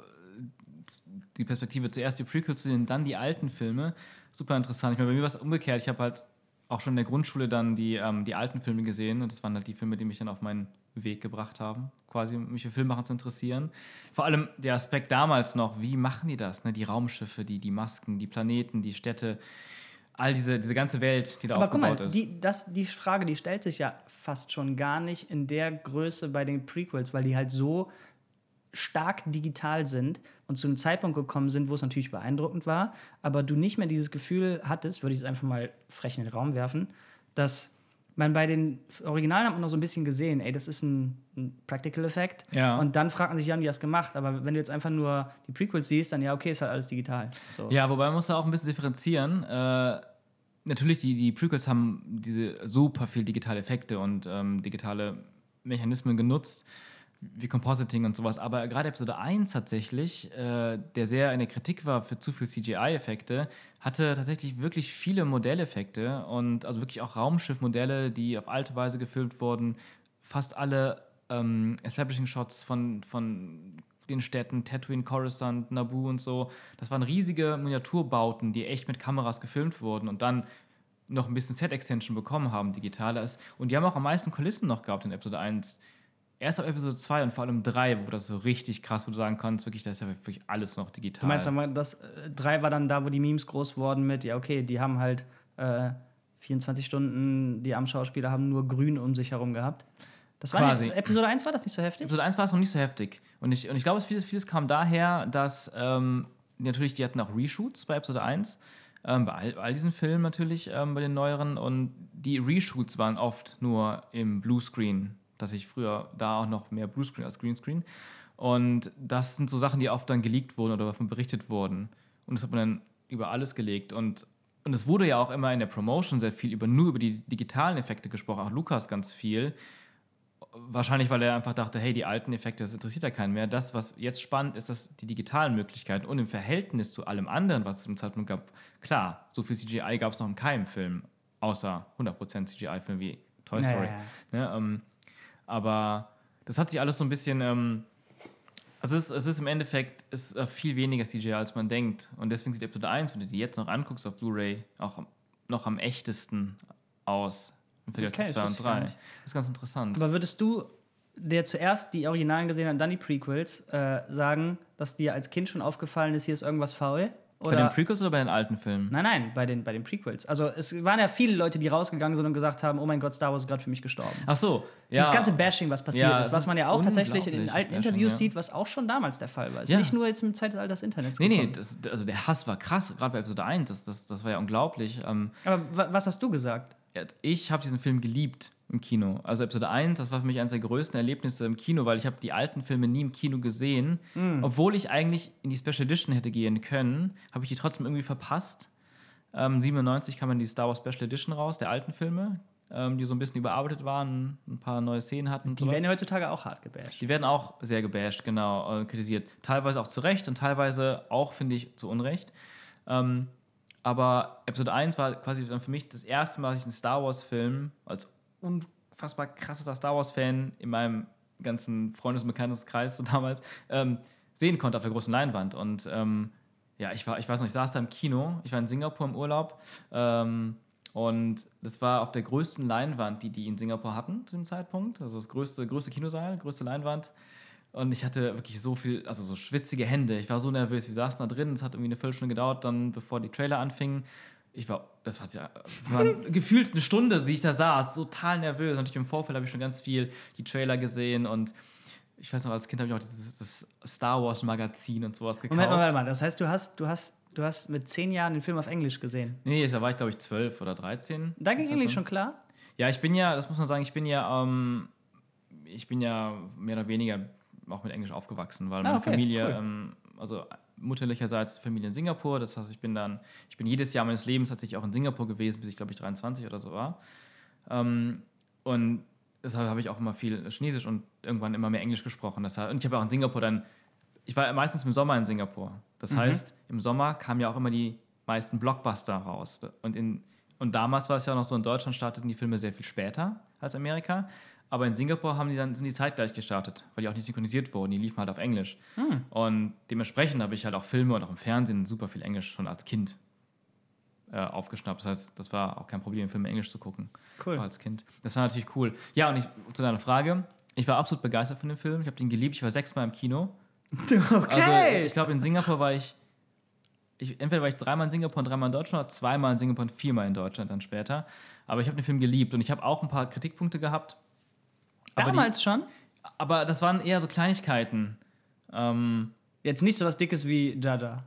die Perspektive zuerst die Prequels zu den, dann die alten Filme. Super interessant. Ich meine, bei mir war es umgekehrt. Ich habe halt auch schon in der Grundschule dann die, ähm, die alten Filme gesehen und das waren halt die Filme, die mich dann auf meinen Weg gebracht haben, quasi mich für Filmmachen zu interessieren. Vor allem der Aspekt damals noch, wie machen die das? Ne? Die Raumschiffe, die, die Masken, die Planeten, die Städte, all diese, diese ganze Welt, die da Aber aufgebaut guck mal, ist. Die, das, die Frage, die stellt sich ja fast schon gar nicht in der Größe bei den Prequels, weil die halt so stark digital sind und zu einem Zeitpunkt gekommen sind, wo es natürlich beeindruckend war, aber du nicht mehr dieses Gefühl hattest, würde ich es einfach mal frech in den Raum werfen, dass man bei den Originalen hat man noch so ein bisschen gesehen, ey, das ist ein, ein Practical Effekt. Ja. Und dann fragt man sich, wie haben die das gemacht? Aber wenn du jetzt einfach nur die Prequels siehst, dann ja, okay, ist halt alles digital. So. Ja, wobei man muss da auch ein bisschen differenzieren. Äh, natürlich, die, die Prequels haben diese super viel digitale Effekte und ähm, digitale Mechanismen genutzt wie Compositing und sowas. Aber gerade Episode 1 tatsächlich, äh, der sehr in der Kritik war für zu viel CGI-Effekte, hatte tatsächlich wirklich viele Modelleffekte und also wirklich auch Raumschiffmodelle, die auf alte Weise gefilmt wurden. Fast alle ähm, Establishing-Shots von, von den Städten, Tatooine, Coruscant, Naboo und so. Das waren riesige Miniaturbauten, die echt mit Kameras gefilmt wurden und dann noch ein bisschen Set-Extension bekommen haben, digitales. Und die haben auch am meisten Kulissen noch gehabt in Episode 1 erst ab Episode 2 und vor allem 3, wo das so richtig krass, wo du sagen kannst, wirklich, da ist ja wirklich alles noch digital. Du meinst, das 3 äh, war dann da, wo die Memes groß wurden mit, ja, okay, die haben halt äh, 24 Stunden, die am Schauspieler haben nur grün um sich herum gehabt. Das war Quasi. Nicht, Episode 1 war das nicht so heftig? Episode 1 war es noch nicht so heftig. Und ich, und ich glaube, vieles, vieles kam daher, dass ähm, natürlich, die hatten auch Reshoots bei Episode 1. Ähm, bei all, all, diesen Filmen natürlich, ähm, bei den neueren. Und die Reshoots waren oft nur im Bluescreen dass ich früher da auch noch mehr Bluescreen als Greenscreen. Und das sind so Sachen, die oft dann geleakt wurden oder davon berichtet wurden. Und das hat man dann über alles gelegt. Und, und es wurde ja auch immer in der Promotion sehr viel über nur über die digitalen Effekte gesprochen, auch Lukas ganz viel. Wahrscheinlich, weil er einfach dachte, hey, die alten Effekte, das interessiert ja keinen mehr. Das, was jetzt spannend ist, dass die digitalen Möglichkeiten und im Verhältnis zu allem anderen, was es im Zeitpunkt gab, klar, so viel CGI gab es noch in keinem Film, außer 100% CGI-Film wie Toy Story. Ja, ja. Ne, ähm, aber das hat sich alles so ein bisschen ähm, Also es ist, es ist im Endeffekt ist äh, viel weniger CGI, als man denkt. Und deswegen sieht Episode 1, wenn du die jetzt noch anguckst auf Blu-ray, auch noch am echtesten aus im Vergleich Okay, zu das 2 und wusste ich gar 3. nicht. Das ist ganz interessant. Aber würdest du, der zuerst die Originalen gesehen hat und dann die Prequels, äh, sagen, dass dir als Kind schon aufgefallen ist, hier ist irgendwas faul? Bei Oder den Prequels oder bei den alten Filmen? Nein, nein, bei den, bei den Prequels. Also es waren ja viele Leute, die rausgegangen sind und gesagt haben, oh mein Gott, Star Wars ist gerade für mich gestorben. Ach so, ja. Das ganze Bashing, was passiert Ja, ist, was man ja auch tatsächlich in den alten Bashing, Interviews ja. sieht, was auch schon damals der Fall war. Ist Ja. nicht nur jetzt im Zeitalter des Internets Nee, nee, das, also der Hass war krass, gerade bei Episode 1, das, das, das war ja unglaublich. Ähm, Aber wa- was hast du gesagt? ich habe diesen Film geliebt im Kino. Also Episode 1, das war für mich eines der größten Erlebnisse im Kino, weil ich habe die alten Filme nie im Kino gesehen. Obwohl ich eigentlich in die Special Edition hätte gehen können, habe ich die trotzdem irgendwie verpasst. Ähm, 97 kam dann die Star Wars Special Edition raus, der alten Filme, ähm, die so ein bisschen überarbeitet waren, ein paar neue Szenen hatten. Die sowas. werden ja heutzutage auch hart gebasht. Die werden auch sehr gebasht, genau, äh, kritisiert. Teilweise auch zu Recht und teilweise auch, finde ich, zu Unrecht. Ähm, aber Episode 1 war quasi dann für mich das erste Mal, dass ich einen Star Wars-Film als unfassbar krasser Star Wars-Fan in meinem ganzen Freundes- und Bekanntenkreis so damals ähm, sehen konnte auf der großen Leinwand. Und ähm, ja, ich war, ich weiß noch, ich saß da im Kino, ich war in Singapur im Urlaub ähm, und das war auf der größten Leinwand, die die in Singapur hatten zu dem Zeitpunkt. Also das größte, größte Kinosaal, größte Leinwand. Und ich hatte wirklich so viel, also so schwitzige Hände. Ich war so nervös. Wir saßen da drin, es hat irgendwie eine Viertelstunde gedauert, dann bevor die Trailer anfingen. Ich war, das war ja gefühlt eine Stunde, wie ich da saß, total nervös. Natürlich im Vorfeld habe ich schon ganz viel die Trailer gesehen und ich weiß noch, als Kind habe ich auch dieses das Star Wars Magazin und sowas gekauft. Moment, Moment, Moment. Das heißt, du hast, du hast, du hast mit zehn Jahren den Film auf Englisch gesehen. Nee, da war ich glaube ich zwölf oder 13. Da ging Englisch schon klar? Ja, ich bin ja, das muss man sagen, ich bin ja, ähm, ich bin ja mehr oder weniger auch mit Englisch aufgewachsen, weil meine okay, Familie, cool. ähm, also mutterlicherseits Familie in Singapur, das heißt, ich bin dann, ich bin jedes Jahr meines Lebens tatsächlich auch in Singapur gewesen, bis ich glaube ich 23 oder so war. Ähm, und deshalb habe ich auch immer viel Chinesisch und irgendwann immer mehr Englisch gesprochen. Deshalb, und ich habe auch in Singapur dann, ich war meistens im Sommer in Singapur. Das Mhm. heißt, im Sommer kamen ja auch immer die meisten Blockbuster raus. Und, in, und damals war es ja noch so, in Deutschland starteten die Filme sehr viel später als Amerika. Aber in Singapur haben die dann, sind die zeitgleich gestartet, weil die auch nicht synchronisiert wurden. Die liefen halt auf Englisch. Hm. Und dementsprechend habe ich halt auch Filme und auch im Fernsehen super viel Englisch schon als Kind äh, aufgeschnappt. Das heißt, das war auch kein Problem, Filme Englisch zu gucken. Cool. Auch als Kind. Das war natürlich cool. Ja, und ich, zu deiner Frage, ich war absolut begeistert von dem Film. Ich habe den geliebt. Ich war sechsmal im Kino. Okay. Also ich glaube, in Singapur war ich, ich, entweder war ich dreimal in Singapur und dreimal in Deutschland oder zweimal in Singapur und viermal in Deutschland dann später. Aber ich habe den Film geliebt und ich habe auch ein paar Kritikpunkte gehabt. Aber, die, Damals schon? aber das waren eher so Kleinigkeiten. Ähm, Jetzt nicht so was Dickes wie Dada.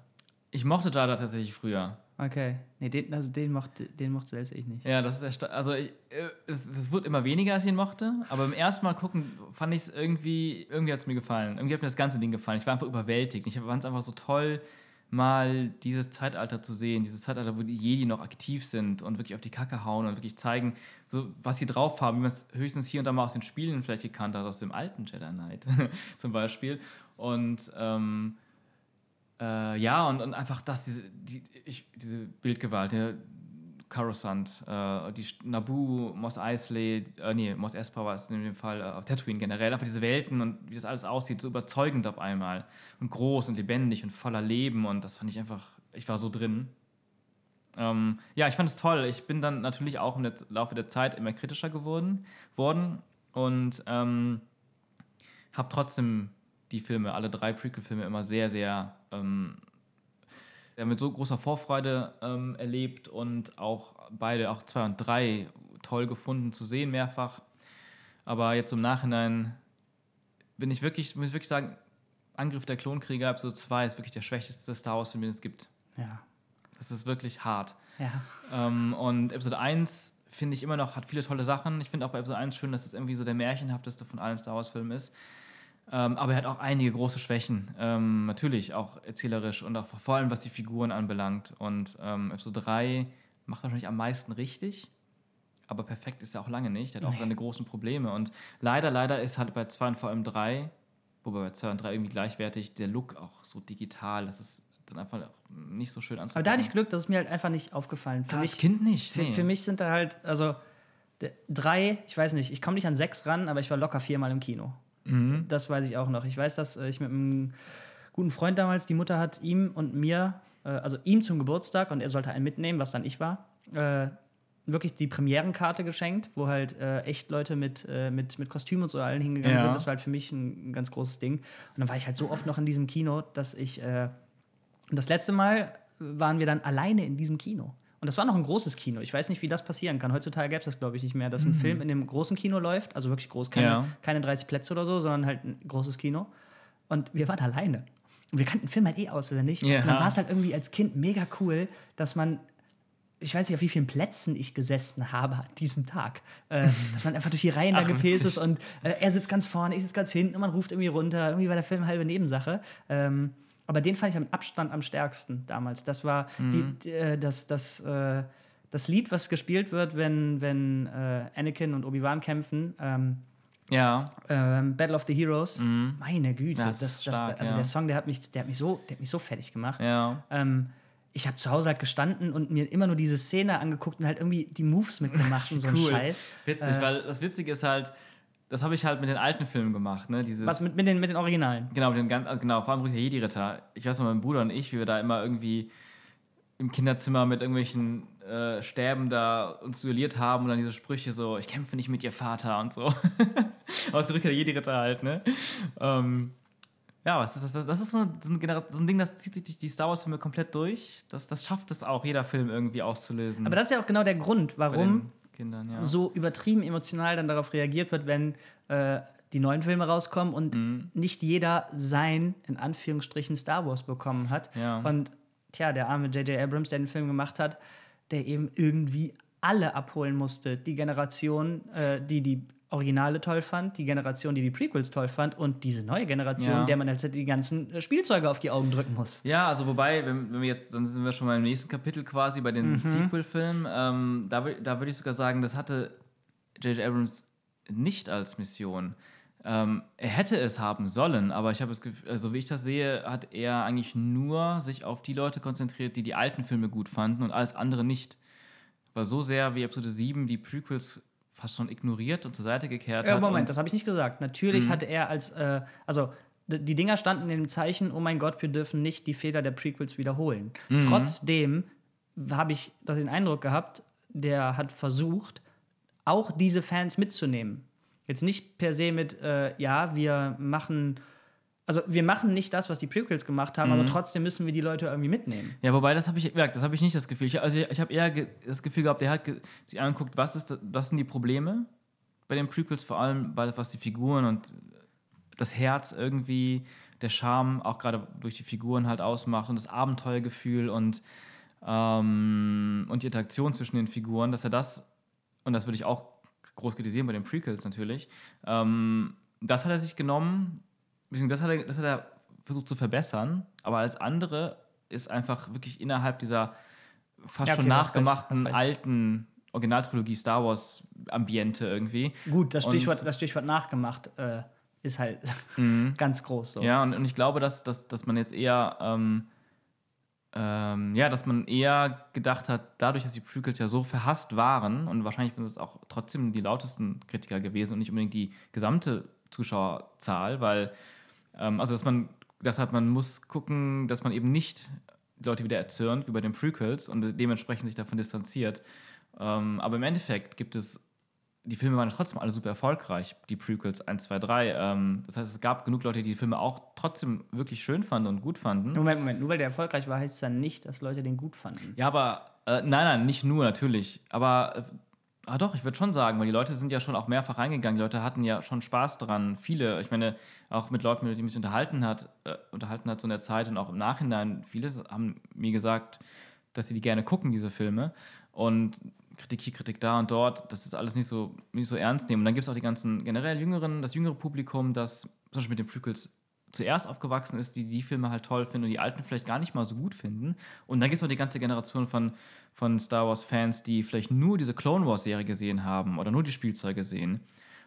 ich mochte Dada tatsächlich früher. Okay. Nee, den, also den mochte, den mochte selbst ich nicht. Ja, das ist also ich, äh, es, es wird immer weniger, als ich ihn mochte, aber beim ersten Mal gucken fand ich es irgendwie, irgendwie hat es mir gefallen. Irgendwie hat mir das ganze Ding gefallen. Ich war einfach überwältigt. Ich fand es einfach so toll, mal dieses Zeitalter zu sehen, dieses Zeitalter, wo die Jedi noch aktiv sind und wirklich auf die Kacke hauen und wirklich zeigen, so was sie drauf haben, wie man es höchstens hier und da mal aus den Spielen vielleicht gekannt hat, aus dem alten Jedi Knight zum Beispiel. Und ähm, äh, ja, und, und einfach das, diese, die, ich, diese Bildgewalt, der Coruscant, äh, die Naboo, Mos Eisley, äh, nee, Mos Espa war es in dem Fall, äh, Tatooine generell, einfach diese Welten und wie das alles aussieht, so überzeugend auf einmal und groß und lebendig und voller Leben und das fand ich einfach, ich war so drin. Ähm, ja, ich fand es toll. Ich bin dann natürlich auch im Laufe der Zeit immer kritischer geworden worden und ähm, habe trotzdem die Filme, alle drei Prequel-Filme immer sehr, sehr ähm, ja, mit so großer Vorfreude ähm, erlebt und auch beide, auch zwei und drei, toll gefunden zu sehen mehrfach. Aber jetzt im Nachhinein bin ich wirklich, muss ich wirklich sagen, Angriff der Klonkrieger, Episode 2 ist wirklich der schwächste Star Wars-Film, den es gibt. Ja. Das ist wirklich hart. Ja. Ähm, und Episode 1 finde ich immer noch, hat viele tolle Sachen. Ich finde auch bei Episode 1 schön, dass es irgendwie so der märchenhafteste von allen Star Wars-Filmen ist. Ähm, aber er hat auch einige große Schwächen. Ähm, natürlich auch erzählerisch und auch vor allem, was die Figuren anbelangt. Und ähm, Episode 3 macht wahrscheinlich am meisten richtig. Aber perfekt ist er auch lange nicht. Er hat auch seine großen Probleme. Und leider, leider ist halt bei 2 und vor allem 3, wobei bei 2 und 3 irgendwie gleichwertig, der Look auch so digital. Das ist dann einfach nicht so schön Aber anzugucken. da hatte ich Glück, das ist mir halt einfach nicht aufgefallen. Für, mich, Kind nicht. für, nee. für mich sind da halt, also drei, ich weiß nicht, ich komme nicht an sechs ran, aber ich war locker viermal im Kino. Mhm. Das weiß ich auch noch. Ich weiß, dass äh, ich mit einem guten Freund damals, die Mutter hat ihm und mir, äh, also ihm zum Geburtstag und er sollte einen mitnehmen, was dann ich war, äh, wirklich die Premierenkarte geschenkt, wo halt äh, echt Leute mit, äh, mit, mit Kostüm und so allen hingegangen ja. sind. Das war halt für mich ein, ein, ganz großes Ding. Und dann war ich halt so oft noch in diesem Kino, dass ich. Äh, das letzte Mal waren wir dann alleine in diesem Kino. Und das war noch ein großes Kino. Ich weiß nicht, wie das passieren kann. Heutzutage gäbe es das, glaube ich, nicht mehr, dass ein mhm. Film in einem großen Kino läuft, also wirklich groß, keine, ja. keine 30 Plätze oder so, sondern halt ein großes Kino. Und wir waren alleine. Und wir kannten den Film halt eh auswendig. Ja. Und dann war es halt irgendwie als Kind mega cool, dass man ich weiß nicht, auf wie vielen Plätzen ich gesessen habe an diesem Tag. Äh, dass man einfach durch die Reihen da gepäst ist und äh, er sitzt ganz vorne, ich sitze ganz hinten und man ruft irgendwie runter. Irgendwie war der Film halbe Nebensache. Ähm, aber den fand ich mit Abstand am stärksten damals. Das war mhm. die, äh, das, das, äh, das Lied, was gespielt wird, wenn, wenn äh, Anakin und Obi-Wan kämpfen. Ähm, ja. Ähm, Battle of the Heroes. Mhm. Meine Güte. Das, das, das stark, also ja. der Song, der hat mich, der hat mich so, der hat mich so fertig gemacht. Ja. Ähm, ich habe zu Hause halt gestanden und mir immer nur diese Szene angeguckt und halt irgendwie die Moves mitgemacht und so cool. ein Scheiß. Witzig, äh, weil das Witzige ist halt, das habe ich halt mit den alten Filmen gemacht. Ne? Dieses, Was mit, mit, den, mit den Originalen? Genau, mit den, genau vor allem der Jedi-Ritter. Ich weiß noch, mein Bruder und ich, wie wir da immer irgendwie im Kinderzimmer mit irgendwelchen äh, Stäben da uns duelliert haben und dann diese Sprüche so, ich kämpfe nicht mit ihr Vater und so. Aus der Rückkehr der Jedi-Ritter halt, ne? Ähm, ja, was ist das? Das ist so ein, so ein, Ding, das zieht sich durch die Star Wars-Filme komplett durch. Das, das schafft es auch, jeder Film irgendwie auszulösen. Aber das ist ja auch genau der Grund, warum Kindern, ja. so übertrieben emotional dann darauf reagiert wird, wenn äh, die neuen Filme rauskommen und mhm. nicht jeder sein, in Anführungsstrichen, Star Wars bekommen hat. Ja. Und tja, der arme J.J. Abrams, der den Film gemacht hat, der eben irgendwie alle abholen musste. Die Generation, äh, die die Originale toll fand, die Generation, die die Prequels toll fand und diese neue Generation, ja. der man jetzt die ganzen äh, Spielzeuge auf die Augen drücken muss. Ja, also wobei, wenn, wenn wir jetzt, dann sind wir schon mal im nächsten Kapitel quasi bei den mhm. Sequel-Filmen. Ähm, da da würde ich sogar sagen, das hatte J.J. Abrams nicht als Mission. Ähm, er hätte es haben sollen, aber ich habe es, also wie ich das sehe, hat er eigentlich nur sich auf die Leute konzentriert, die die alten Filme gut fanden und alles andere nicht. Weil so sehr wie Episode 7 die Prequels fast schon ignoriert und zur Seite gekehrt ja, hat. Moment, das habe ich nicht gesagt. Natürlich mhm. hatte er als, äh, also die Dinger standen in dem Zeichen, oh mein Gott, wir dürfen nicht die Fehler der Prequels wiederholen. Mhm. Trotzdem habe ich den Eindruck gehabt, der hat versucht, auch diese Fans mitzunehmen. Jetzt nicht per se mit, äh, ja, wir machen also wir machen nicht das, was die Prequels gemacht haben, mhm. aber trotzdem müssen wir die Leute irgendwie mitnehmen. Ja, wobei das habe ich, ja, das habe ich nicht das Gefühl. Ich, also ich, ich habe eher ge das Gefühl gehabt, der hat ge sich angeguckt, was ist, was sind die Probleme bei den Prequels, vor allem weil was die Figuren und das Herz irgendwie, der Charme auch gerade durch die Figuren halt ausmacht und das Abenteuergefühl und ähm, und die Interaktion zwischen den Figuren, dass er das und das würde ich auch groß kritisieren bei den Prequels natürlich. Ähm, das hat er sich genommen das hat, er, das hat er versucht zu verbessern, aber als andere ist einfach wirklich innerhalb dieser fast ja, okay, schon nachgemachten alten Originaltrilogie Star Wars Ambiente irgendwie. Gut, das Stichwort, das Stichwort nachgemacht äh, ist halt mhm. ganz groß. So. Ja, und, und ich glaube, dass, dass, dass man jetzt eher, ähm, ähm, ja, dass man eher gedacht hat, dadurch, dass die Prequels ja so verhasst waren und wahrscheinlich sind es auch trotzdem die lautesten Kritiker gewesen und nicht unbedingt die gesamte Zuschauerzahl, weil also, dass man gedacht hat, man muss gucken, dass man eben nicht Leute wieder erzürnt, wie bei den Prequels, und dementsprechend sich davon distanziert. Ähm, aber im Endeffekt gibt es die Filme waren trotzdem alle super erfolgreich, die Prequels 1, 2, 3. Ähm, das heißt, es gab genug Leute, die die Filme auch trotzdem wirklich schön fanden und gut fanden. Moment, Moment, nur weil der erfolgreich war, heißt es dann nicht, dass Leute den gut fanden. Ja, aber äh, nein, nein, nicht nur natürlich. Aber äh, Ah doch, ich würde schon sagen, weil die Leute sind ja schon auch mehrfach reingegangen. Die Leute hatten ja schon Spaß dran. Viele, ich meine, auch mit Leuten, mit denen ich mich unterhalten hat, äh, unterhalten hat so in der Zeit und auch im Nachhinein, viele haben mir gesagt, dass sie die gerne gucken, diese Filme. Und Kritik hier, Kritik da und dort, das ist alles nicht so, nicht so ernst nehmen. Und dann gibt es auch die ganzen generell jüngeren, das jüngere Publikum, das zum Beispiel mit den Prequels zuerst aufgewachsen ist, die die Filme halt toll finden und die alten vielleicht gar nicht mal so gut finden. Und dann gibt es auch die ganze Generation von, von Star Wars-Fans, die vielleicht nur diese Clone Wars-Serie gesehen haben oder nur die Spielzeuge sehen.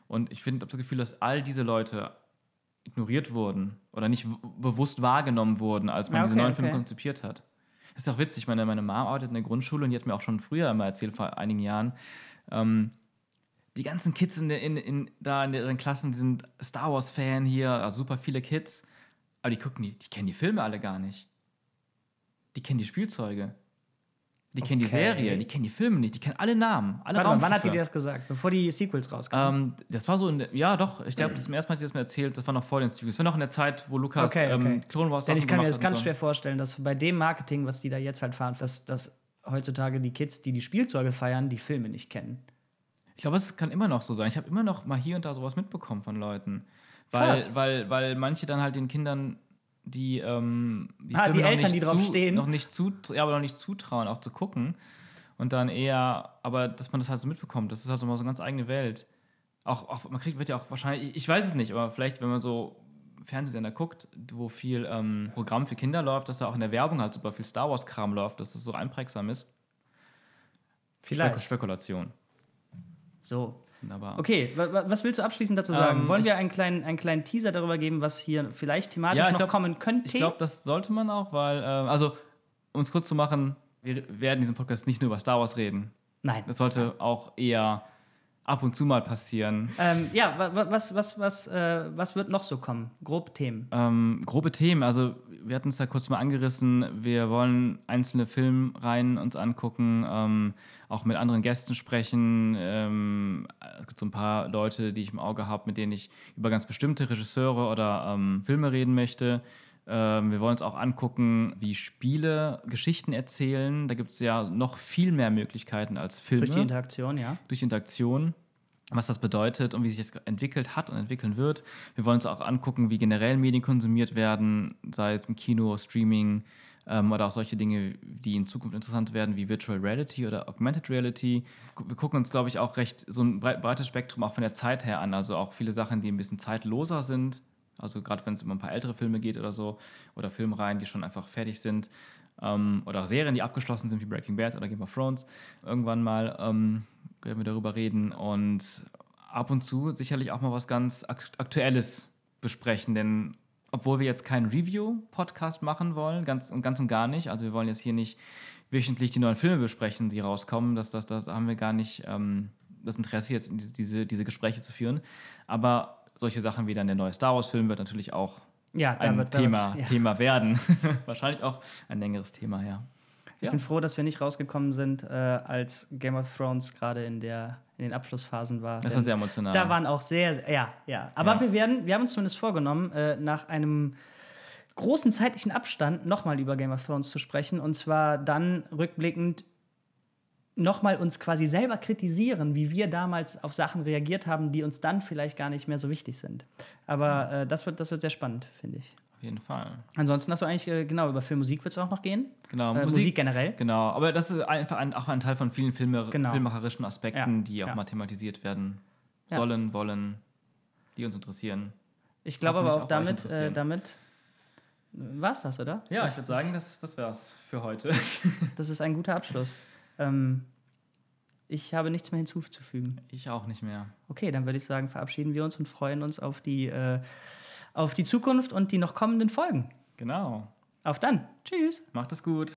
Und ich finde, habe das Gefühl, dass all diese Leute ignoriert wurden oder nicht bewusst wahrgenommen wurden, als man okay, diese neuen okay. Filme konzipiert hat. Das ist auch witzig. Meine, meine Mom arbeitet in der Grundschule und die hat mir auch schon früher immer erzählt, vor einigen Jahren, ähm, die ganzen Kids in, der, in, in, da in ihren Klassen sind Star Wars-Fan hier, also super viele Kids. Aber die gucken die, die kennen die Filme alle gar nicht. Die kennen die Spielzeuge. Die kennen die Okay. Serie, die kennen die Filme nicht, die kennen alle Namen, alle Warte mal, wann hat die dir das gesagt? Bevor die Sequels rauskamen? Ähm, das war so, in, ja doch, ich glaube, das Mal, als sie das mir erzählt, das war noch vor den Studios. Das war noch in der Zeit, wo Lukas Okay, okay. Ähm, Clone Wars Denn ich kann mir das ganz so. schwer vorstellen, dass bei dem Marketing, was die da jetzt halt fahren, dass, dass heutzutage die Kids, die die Spielzeuge feiern, die Filme nicht kennen. Ich glaube, es kann immer noch so sein. Ich habe immer noch mal hier und da sowas mitbekommen von Leuten. Weil, Krass. weil, weil manche dann halt den Kindern die, ähm, die, Ah, die Eltern, die drauf zu, stehen. Noch nicht zu, ja, aber noch nicht zutrauen, auch zu gucken. Und dann eher, aber dass man das halt so mitbekommt, das ist halt so mal so eine ganz eigene Welt. Auch, auch man kriegt, wird ja auch wahrscheinlich, ich, ich weiß es nicht, aber vielleicht, wenn man so Fernsehsender guckt, wo viel ähm, Programm für Kinder läuft, dass da auch in der Werbung halt super viel Star Wars-Kram läuft, dass das so einprägsam ist. Vielleicht. Spekul- Spekulation. So. Wunderbar. Okay, wa- wa- was willst du abschließend dazu sagen? Ähm, Wollen wir einen kleinen, einen kleinen Teaser darüber geben, was hier vielleicht thematisch Ja, noch glaub- kommen könnte? Ich glaube, das sollte man auch, weil, ähm, also, um es kurz zu machen, wir werden in diesem Podcast nicht nur über Star Wars reden. Nein. Das sollte auch eher ab und zu mal passieren. Ähm, ja, wa- wa- was, was, was, äh, was wird noch so kommen? Grob Themen. Ähm, grobe Themen, also wir hatten es ja kurz mal angerissen. Wir wollen einzelne Filmreihen uns angucken, ähm, auch mit anderen Gästen sprechen. Ähm, es gibt so ein paar Leute, die ich im Auge habe, mit denen ich über ganz bestimmte Regisseure oder ähm, Filme reden möchte. Ähm, wir wollen uns auch angucken, wie Spiele Geschichten erzählen. Da gibt es ja noch viel mehr Möglichkeiten als Filme Durch die Interaktion, ja. durch Interaktion, was das bedeutet und wie sich das entwickelt hat und entwickeln wird. Wir wollen uns auch angucken, wie generell Medien konsumiert werden, sei es im Kino, Streaming ähm, oder auch solche Dinge, die in Zukunft interessant werden, wie Virtual Reality oder Augmented Reality. Wir gucken uns, glaube ich, auch recht so ein breit- breites Spektrum auch von der Zeit her an, also auch viele Sachen, die ein bisschen zeitloser sind. Also gerade wenn es um ein paar ältere Filme geht oder so, oder Filmreihen, die schon einfach fertig sind, ähm, oder auch Serien, die abgeschlossen sind, wie Breaking Bad oder Game of Thrones. Irgendwann mal ähm, werden wir darüber reden und ab und zu sicherlich auch mal was ganz Akt Aktuelles besprechen, denn obwohl wir jetzt keinen Review-Podcast machen wollen, ganz und ganz und gar nicht, also wir wollen jetzt hier nicht wöchentlich die neuen Filme besprechen, die rauskommen, das, das, das haben wir gar nicht ähm, das Interesse, jetzt diese, diese Gespräche zu führen. Aber solche Sachen wie dann der neue Star Wars-Film wird natürlich auch Ja, ein wird, Thema, wird, ja. Thema werden. Wahrscheinlich auch ein längeres Thema, ja. Ich bin froh, dass wir nicht rausgekommen sind, äh, als Game of Thrones gerade in, der, in den Abschlussphasen war. Das war sehr emotional. Da waren auch sehr, sehr ja, ja. Aber Ja. wir werden, wir haben uns zumindest vorgenommen, äh, nach einem großen zeitlichen Abstand nochmal über Game of Thrones zu sprechen. Und zwar dann rückblickend nochmal uns quasi selber kritisieren, wie wir damals auf Sachen reagiert haben, die uns dann vielleicht gar nicht mehr so wichtig sind. Aber äh, das, wird, das wird sehr spannend, finde ich. Auf jeden Fall. Ansonsten hast du eigentlich, äh, genau, über Filmmusik wird es auch noch gehen. Genau, Äh, Musik, generell. Genau, aber das ist einfach ein, auch ein Teil von vielen Filme, Genau. filmmacherischen Aspekten, Ja, die auch ja. mal thematisiert werden Ja. sollen, wollen, die uns interessieren. Ich glaube aber auch auch damit, äh, damit war es das, oder? Ja, das, ich würde sagen, das, das wär's für heute. Das ist ein guter Abschluss. Ähm, ich habe nichts mehr hinzuzufügen. ich auch nicht mehr. Okay, dann würde ich sagen, verabschieden wir uns und freuen uns auf die, äh, auf die Zukunft und die noch kommenden Folgen. Genau. Auf dann. Tschüss. Macht es gut.